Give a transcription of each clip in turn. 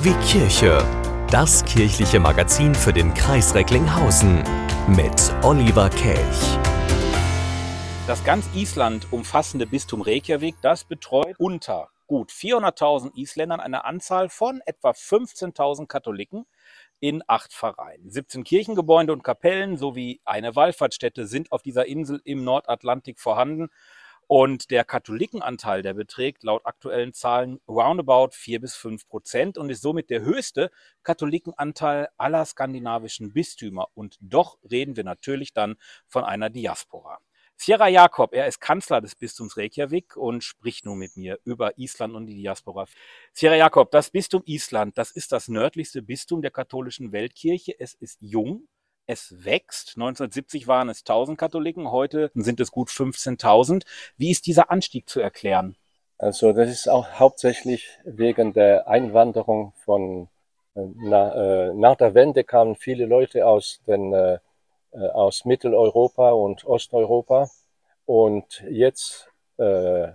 Wie Kirche. Das kirchliche Magazin für den Kreis Recklinghausen mit Oliver Kelch. Das ganz Island umfassende Bistum Reykjavik, das betreut unter gut 400.000 Isländern eine Anzahl von etwa 15.000 Katholiken in acht Pfarreien. 17 Kirchengebäude und Kapellen sowie eine Wallfahrtsstätte sind auf dieser Insel im Nordatlantik vorhanden. Und der Katholikenanteil, der beträgt laut aktuellen Zahlen roundabout 4 bis 5 Prozent und ist somit der höchste Katholikenanteil aller skandinavischen Bistümer. Und doch reden wir natürlich dann von einer Diaspora. Sierra Jakob, er ist Kanzler des Bistums Reykjavik und spricht nun mit mir über Island und die Diaspora. Sierra Jakob, das Bistum Island, das ist das nördlichste Bistum der katholischen Weltkirche. Es ist jung, es wächst. 1970 waren es 1000 Katholiken, heute sind es gut 15.000. Wie ist dieser Anstieg zu erklären? Also das ist auch hauptsächlich wegen der Einwanderung von äh, na, äh, nach der Wende kamen viele Leute aus den äh, äh, aus Mitteleuropa und Osteuropa. Und jetzt, äh,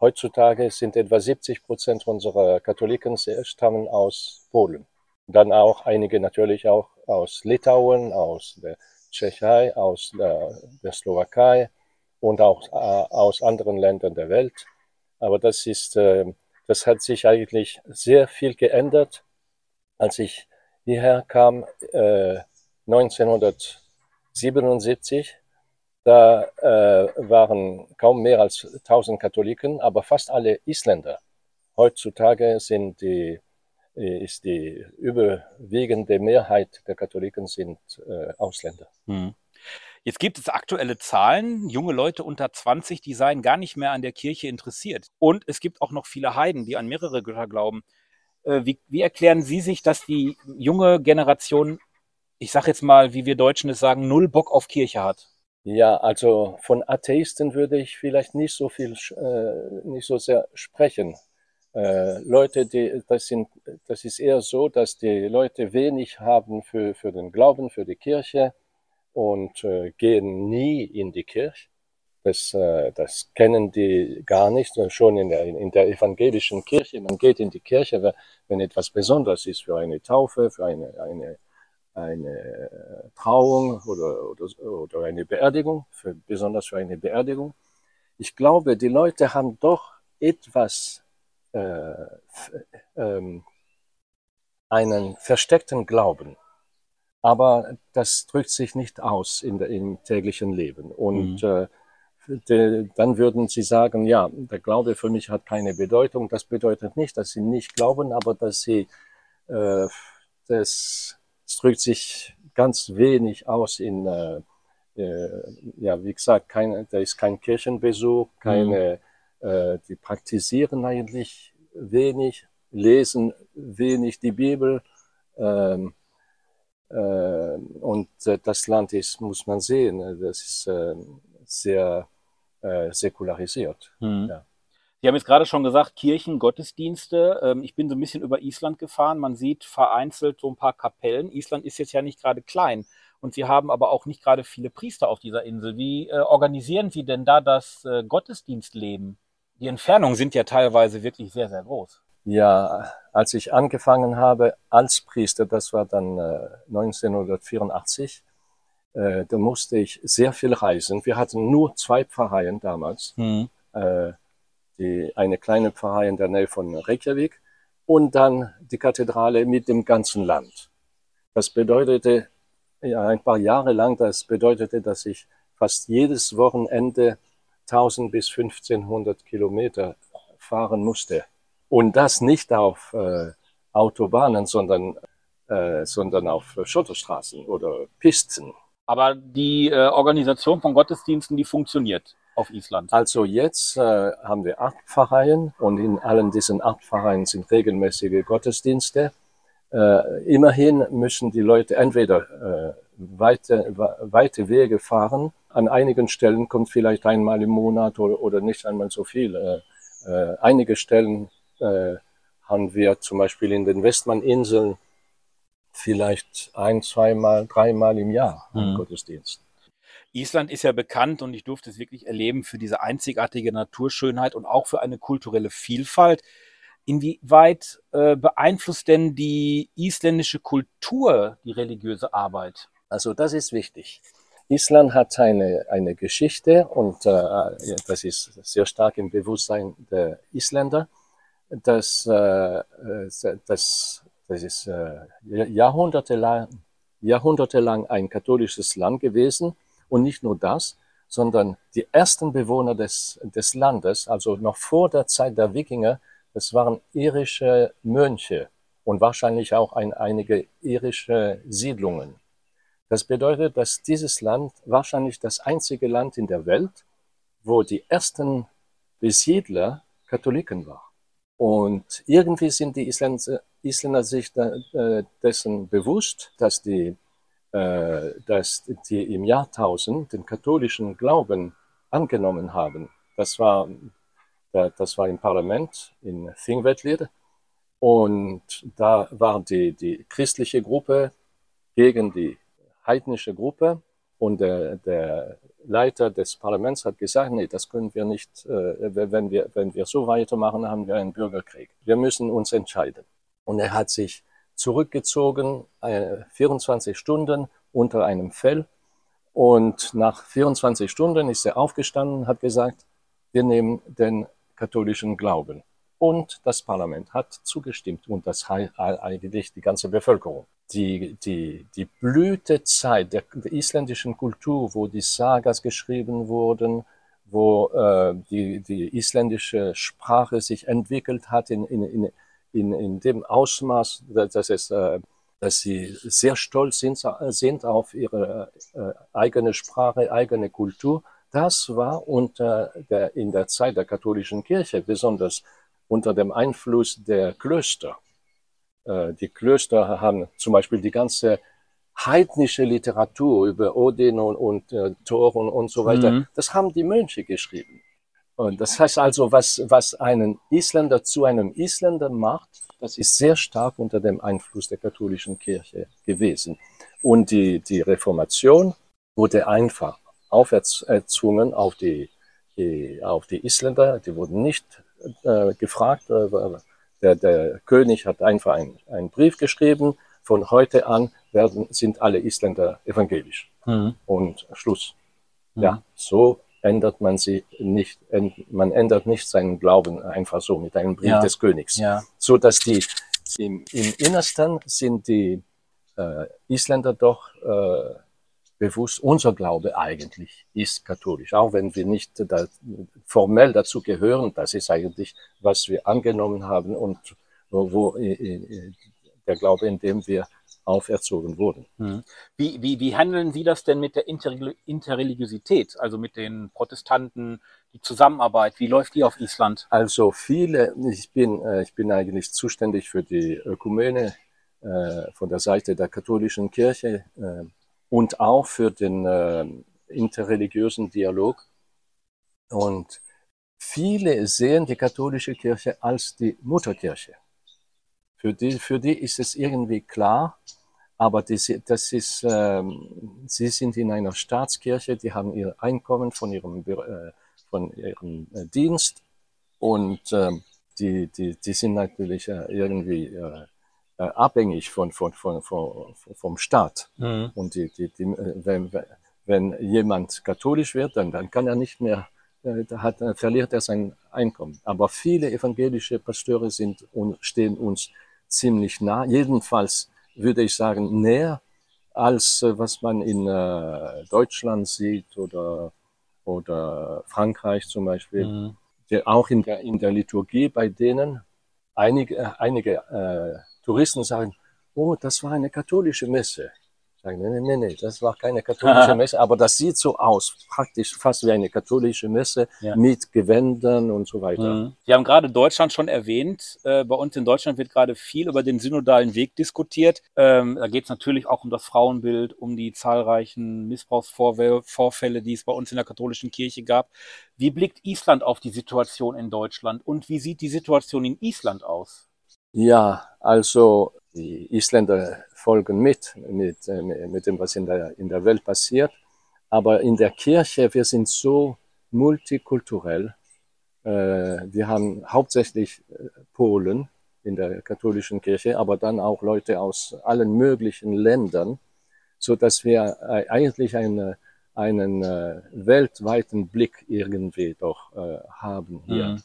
heutzutage, sind etwa 70 Prozent unserer Katholiken stammen aus Polen. Dann auch einige natürlich auch aus Litauen, aus der Tschechei, aus der, der Slowakei und auch äh, aus anderen Ländern der Welt. Aber das ist, äh, das hat sich eigentlich sehr viel geändert. Als ich hierher kam, äh, 1900 77. Da äh, waren kaum mehr als 1000 Katholiken, aber fast alle Isländer. Heutzutage sind die, äh, ist die überwiegende Mehrheit der Katholiken sind äh, Ausländer. Hm. Jetzt gibt es aktuelle Zahlen, junge Leute unter 20, die seien gar nicht mehr an der Kirche interessiert. Und es gibt auch noch viele Heiden, die an mehrere Götter glauben. Äh, wie, wie erklären Sie sich, dass die junge Generation ich sag jetzt mal, wie wir Deutschen es sagen, null Bock auf Kirche hat? Ja, also von Atheisten würde ich vielleicht nicht so viel, äh, nicht so sehr sprechen. Äh, Leute, die, das sind, das ist eher so, dass die Leute wenig haben für, für den Glauben, für die Kirche und äh, gehen nie in die Kirche. Das, äh, das kennen die gar nicht, schon in der, in der evangelischen Kirche. Man geht in die Kirche, wenn etwas Besonderes ist für eine Taufe, für eine, eine eine Trauung oder, oder, oder eine Beerdigung, für, besonders für eine Beerdigung. Ich glaube, die Leute haben doch etwas, äh, einen versteckten Glauben. Aber das drückt sich nicht aus in der, im täglichen Leben. Und mhm. äh, de, dann würden sie sagen, ja, der Glaube für mich hat keine Bedeutung. Das bedeutet nicht, dass sie nicht glauben, aber dass sie äh, das es drückt sich ganz wenig aus in, äh, äh, ja, wie gesagt, kein, da ist kein Kirchenbesuch, keine, mhm. Äh, die praktizieren eigentlich wenig, lesen wenig die Bibel. Ähm, äh, und äh, das Land ist, muss man sehen, äh, das ist äh, sehr säkularisiert. Mhm. Ja. Sie haben jetzt gerade schon gesagt, Kirchen, Gottesdienste. Ähm, ich bin so ein bisschen über Island gefahren. Man sieht vereinzelt so ein paar Kapellen. Island ist jetzt ja nicht gerade klein. Und Sie haben aber auch nicht gerade viele Priester auf dieser Insel. Wie organisieren Sie denn da das Gottesdienstleben? Die Entfernungen sind ja teilweise wirklich sehr, sehr groß. Ja, als ich angefangen habe als Priester, das war dann äh, 1984, äh, da musste ich sehr viel reisen. Wir hatten nur zwei Pfarreien damals. Hm. Äh, die, eine kleine Pfarrei in der Nähe von Reykjavik und dann die Kathedrale mit dem ganzen Land. Das bedeutete, ja, ein paar Jahre lang, das bedeutete, dass ich fast jedes Wochenende 1000 bis 1500 Kilometer fahren musste. Und das nicht auf äh, Autobahnen, sondern, äh, sondern auf Schotterstraßen oder Pisten. Aber die äh, Organisation von Gottesdiensten, die funktioniert auf Island? Also jetzt äh, haben wir acht Pfarreien und in allen diesen acht Pfarreien sind regelmäßige Gottesdienste. Äh, immerhin müssen die Leute entweder äh, weite, weite Wege fahren. An einigen Stellen kommt vielleicht einmal im Monat oder, oder nicht einmal so viel. Äh, äh, einige Stellen äh, haben wir zum Beispiel in den Westmann-Inseln vielleicht ein, zweimal, dreimal im Jahr mhm. Gottesdienst. Island ist ja bekannt und ich durfte es wirklich erleben für diese einzigartige Naturschönheit und auch für eine kulturelle Vielfalt. Inwieweit äh, beeinflusst denn die isländische Kultur die religiöse Arbeit? Also das ist wichtig. Island hat eine, eine Geschichte und äh, das ist sehr stark im Bewusstsein der Isländer, dass, äh, dass das ist äh, jahrhundertelang, jahrhundertelang ein katholisches Land gewesen und nicht nur das, sondern die ersten Bewohner des, des Landes, also noch vor der Zeit der Wikinger, das waren irische Mönche und wahrscheinlich auch ein, einige irische Siedlungen. Das bedeutet, dass dieses Land wahrscheinlich das einzige Land in der Welt, wo die ersten Besiedler Katholiken waren. Und irgendwie sind die Isländer, sich äh, dessen bewusst, dass die, äh, dass die im Jahrtausend den katholischen Glauben angenommen haben. Das war das war im Parlament in Thingvellir. Und da war die, die christliche Gruppe gegen die heidnische Gruppe. Und der, der Leiter des Parlaments hat gesagt, nee, das können wir nicht, äh, wenn, wir, wenn wir so weitermachen, haben wir einen Bürgerkrieg. Wir müssen uns entscheiden. Und er hat sich zurückgezogen, äh, 24 Stunden unter einem Fell. Und nach 24 Stunden ist er aufgestanden, hat gesagt, wir nehmen den katholischen Glauben. Und das Parlament hat zugestimmt und das eigentlich die ganze Bevölkerung. Die, die, die Blütezeit der, der isländischen Kultur, wo die Sagas geschrieben wurden, wo äh, die, die isländische Sprache sich entwickelt hat in, in, in, in dem Ausmaß, dass, es, äh, dass sie sehr stolz sind, sind auf ihre äh, eigene Sprache, eigene Kultur das war unter der, in der Zeit der katholischen Kirche, besonders unter dem Einfluss der Klöster. Äh, die Klöster haben zum Beispiel die ganze heidnische Literatur über Odin und, und äh, Thoron und so weiter, mhm. das haben die Mönche geschrieben. Und das heißt also, was, was einen Isländer zu einem Isländer macht, das ist sehr stark unter dem Einfluss der katholischen Kirche gewesen. Und die, die Reformation wurde einfach auferzwungen auf die, die, auf die Isländer. Die wurden nicht äh, gefragt. Äh, der, der König hat einfach ein, einen Brief geschrieben. Von heute an werden, sind alle Isländer evangelisch. Mhm. Und Schluss. Mhm. Ja, so ändert man sie nicht, man ändert nicht seinen Glauben einfach so mit einem Brief ja. des Königs. Ja. So dass die, im, im Innersten sind die äh, Isländer doch äh, bewusst, unser Glaube eigentlich ist katholisch, auch wenn wir nicht da, formell dazu gehören. Das ist eigentlich, was wir angenommen haben und wo, äh, äh, der Glaube, in dem wir auferzogen wurden. Hm. Wie, wie, wie handeln Sie das denn mit der Interreligiosität, also mit den Protestanten, die Zusammenarbeit? Wie läuft die auf Island? Also viele, ich bin, äh, ich bin eigentlich zuständig für die Ökumene von der Seite der katholischen Kirche und auch für den äh, interreligiösen Dialog. Und viele sehen die katholische Kirche als die Mutterkirche. Für die, für die ist es irgendwie klar, aber die, das ist, ähm, sie sind in einer Staatskirche, die haben ihr Einkommen von ihrem, äh, von ihrem äh, Dienst und äh, die, die, die sind natürlich äh, irgendwie äh, äh, abhängig von, von, von, von, vom Staat. Mhm. Und die, die, die, äh, wenn, wenn jemand katholisch wird, dann, dann kann er nicht mehr, äh, hat, verliert er sein Einkommen. Aber viele evangelische Pasteure sind und stehen uns ziemlich nah. Jedenfalls würde ich sagen, näher als was man in äh, Deutschland sieht oder, oder Frankreich zum Beispiel. Mhm. Der, auch in der, in der Liturgie bei denen einige, einige äh, Touristen sagen, oh, das war eine katholische Messe. Sagen, nee, nee, nee, das war keine katholische Messe, aber das sieht so aus, praktisch fast wie eine katholische Messe ja. mit Gewändern und so weiter. Mhm. Sie haben gerade Deutschland schon erwähnt. Äh, bei uns in Deutschland wird gerade viel über den synodalen Weg diskutiert. Ähm, da geht es natürlich auch um das Frauenbild, um die zahlreichen Missbrauchsvorfälle, die es bei uns in der katholischen Kirche gab. Wie blickt Island auf die Situation in Deutschland und wie sieht die Situation in Island aus? Ja, also die Isländer folgen mit, mit, äh, mit dem, was in der, in der Welt passiert. Aber in der Kirche, wir sind so multikulturell wir haben hauptsächlich Polen in der katholischen Kirche, aber dann auch Leute aus allen möglichen Ländern, so dass wir eigentlich eine, einen weltweiten Blick irgendwie doch haben hier. Mhm.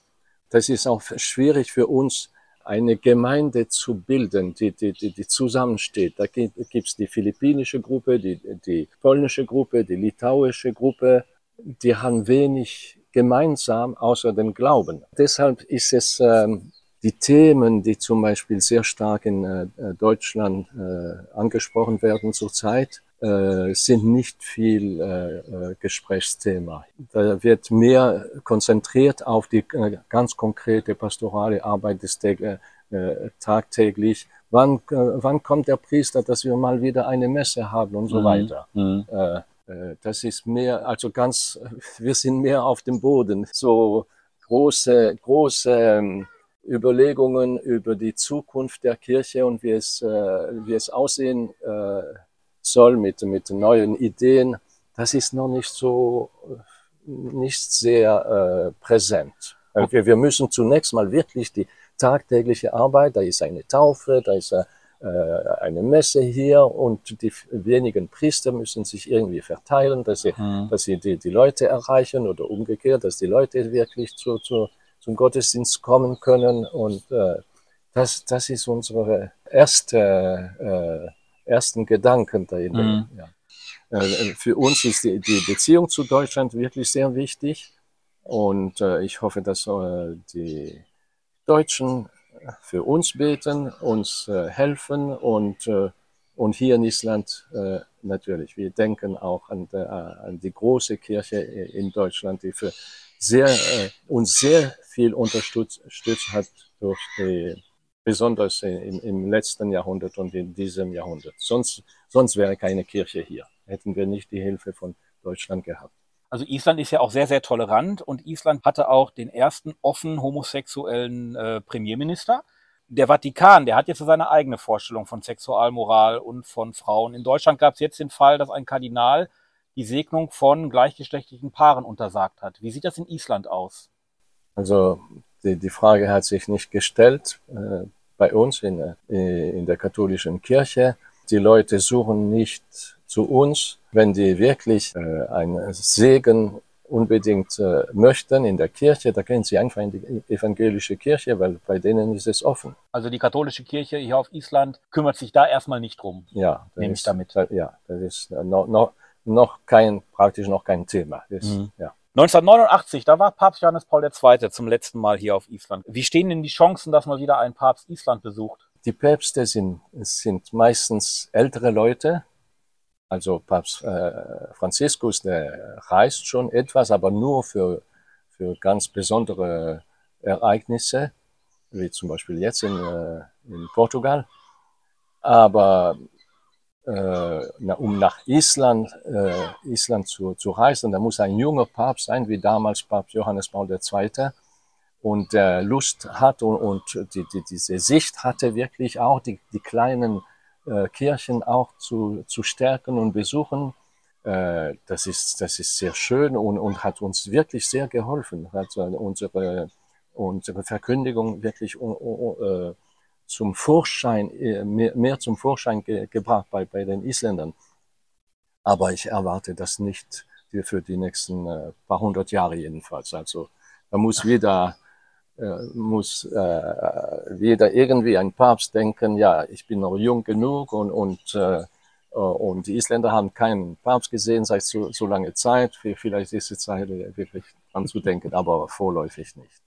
Das ist auch schwierig für uns, eine Gemeinde zu bilden, die, die, die, die zusammensteht. Da gibt es die philippinische Gruppe, die, die polnische Gruppe, die litauische Gruppe. Die haben wenig gemeinsam außer dem Glauben. Deshalb ist es ähm, die Themen, die zum Beispiel sehr stark in äh, Deutschland äh, angesprochen werden zurzeit, äh, sind nicht viel äh, äh, Gesprächsthema. Da wird mehr konzentriert auf die äh, ganz konkrete pastorale Arbeit des äh, tagtäglich. Wann, äh, wann kommt der Priester, dass wir mal wieder eine Messe haben und so mhm. weiter. Mhm. Äh, äh, das ist mehr, also ganz, wir sind mehr auf dem Boden. So große, große ähm, Überlegungen über die Zukunft der Kirche und wie es, äh, wie es aussehen äh, soll mit, mit neuen Ideen, das ist noch nicht so, nicht sehr äh, präsent. Wir, wir müssen zunächst mal wirklich die tagtägliche Arbeit, da ist eine Taufe, da ist äh, eine Messe hier und die wenigen Priester müssen sich irgendwie verteilen, dass sie, mhm. dass sie die, die Leute erreichen oder umgekehrt, dass die Leute wirklich zu, zu, zum Gottesdienst kommen können und äh, das, das ist unsere erste äh, ersten Gedanken dahinter. Mhm. Ja. Äh, für uns ist die, die, Beziehung zu Deutschland wirklich sehr wichtig und äh, ich hoffe, dass äh, die Deutschen für uns beten, uns äh, helfen und, äh, und hier in Island äh, natürlich. Wir denken auch an, der, an die große Kirche in Deutschland, die für sehr, uns sehr viel unterstützt hat durch die besonders im, im letzten Jahrhundert und in diesem Jahrhundert. Sonst, sonst wäre keine Kirche hier. Hätten wir nicht die Hilfe von Deutschland gehabt. Also Island ist ja auch sehr, sehr tolerant und Island hatte auch den ersten offen homosexuellen äh, Premierminister. Der Vatikan, der hat jetzt seine eigene Vorstellung von Sexualmoral und von Frauen. In Deutschland gab es jetzt den Fall, dass ein Kardinal die Segnung von gleichgeschlechtlichen Paaren untersagt hat. Wie sieht das in Island aus? Also die, die Frage hat sich nicht gestellt. Bei uns in, äh, in der katholischen Kirche. Die Leute suchen nicht zu uns, wenn die wirklich äh, einen Segen unbedingt äh, möchten in der Kirche, da gehen sie einfach in die evangelische Kirche, weil bei denen ist es offen. Also die katholische Kirche hier auf Island kümmert sich da erstmal nicht drum. Ja, nehme ich damit. Ja, das ist noch, noch, noch kein, praktisch noch kein Thema. Das, mhm. ja. 1989, da war Papst Johannes Paul II. zum letzten Mal hier auf Island. Wie stehen denn die Chancen, dass mal wieder ein Papst Island besucht? Die Päpste sind, sind meistens ältere Leute. Also Papst äh, Franziskus, der reist schon etwas, aber nur für, für ganz besondere Ereignisse, wie zum Beispiel jetzt in, äh, in Portugal. Aber äh, um nach Island, äh, Island zu, zu reisen. Da muss ein junger Papst sein, wie damals Papst Johannes Paul II. Und der Lust hat und, und die, die, diese Sicht hatte wirklich auch, die, die kleinen äh, Kirchen auch zu, zu stärken und besuchen. Das, ist, das ist sehr schön und, und hat uns wirklich sehr geholfen, hat unsere, unsere Verkündigung wirklich uh, zum Vorschein, äh, mehr, zum Vorschein ge, gebracht bei, bei den Isländern. Aber ich erwarte das nicht für die nächsten äh, paar hundert Jahre jedenfalls. Also da muss wieder, äh, muss äh, wieder irgendwie ein Papst denken, ja, ich bin noch jung genug und, und, äh, und die Isländer haben keinen Papst gesehen seit so, so langer Zeit. Vielleicht ist es Zeit, wirklich anzudenken, aber vorläufig nicht.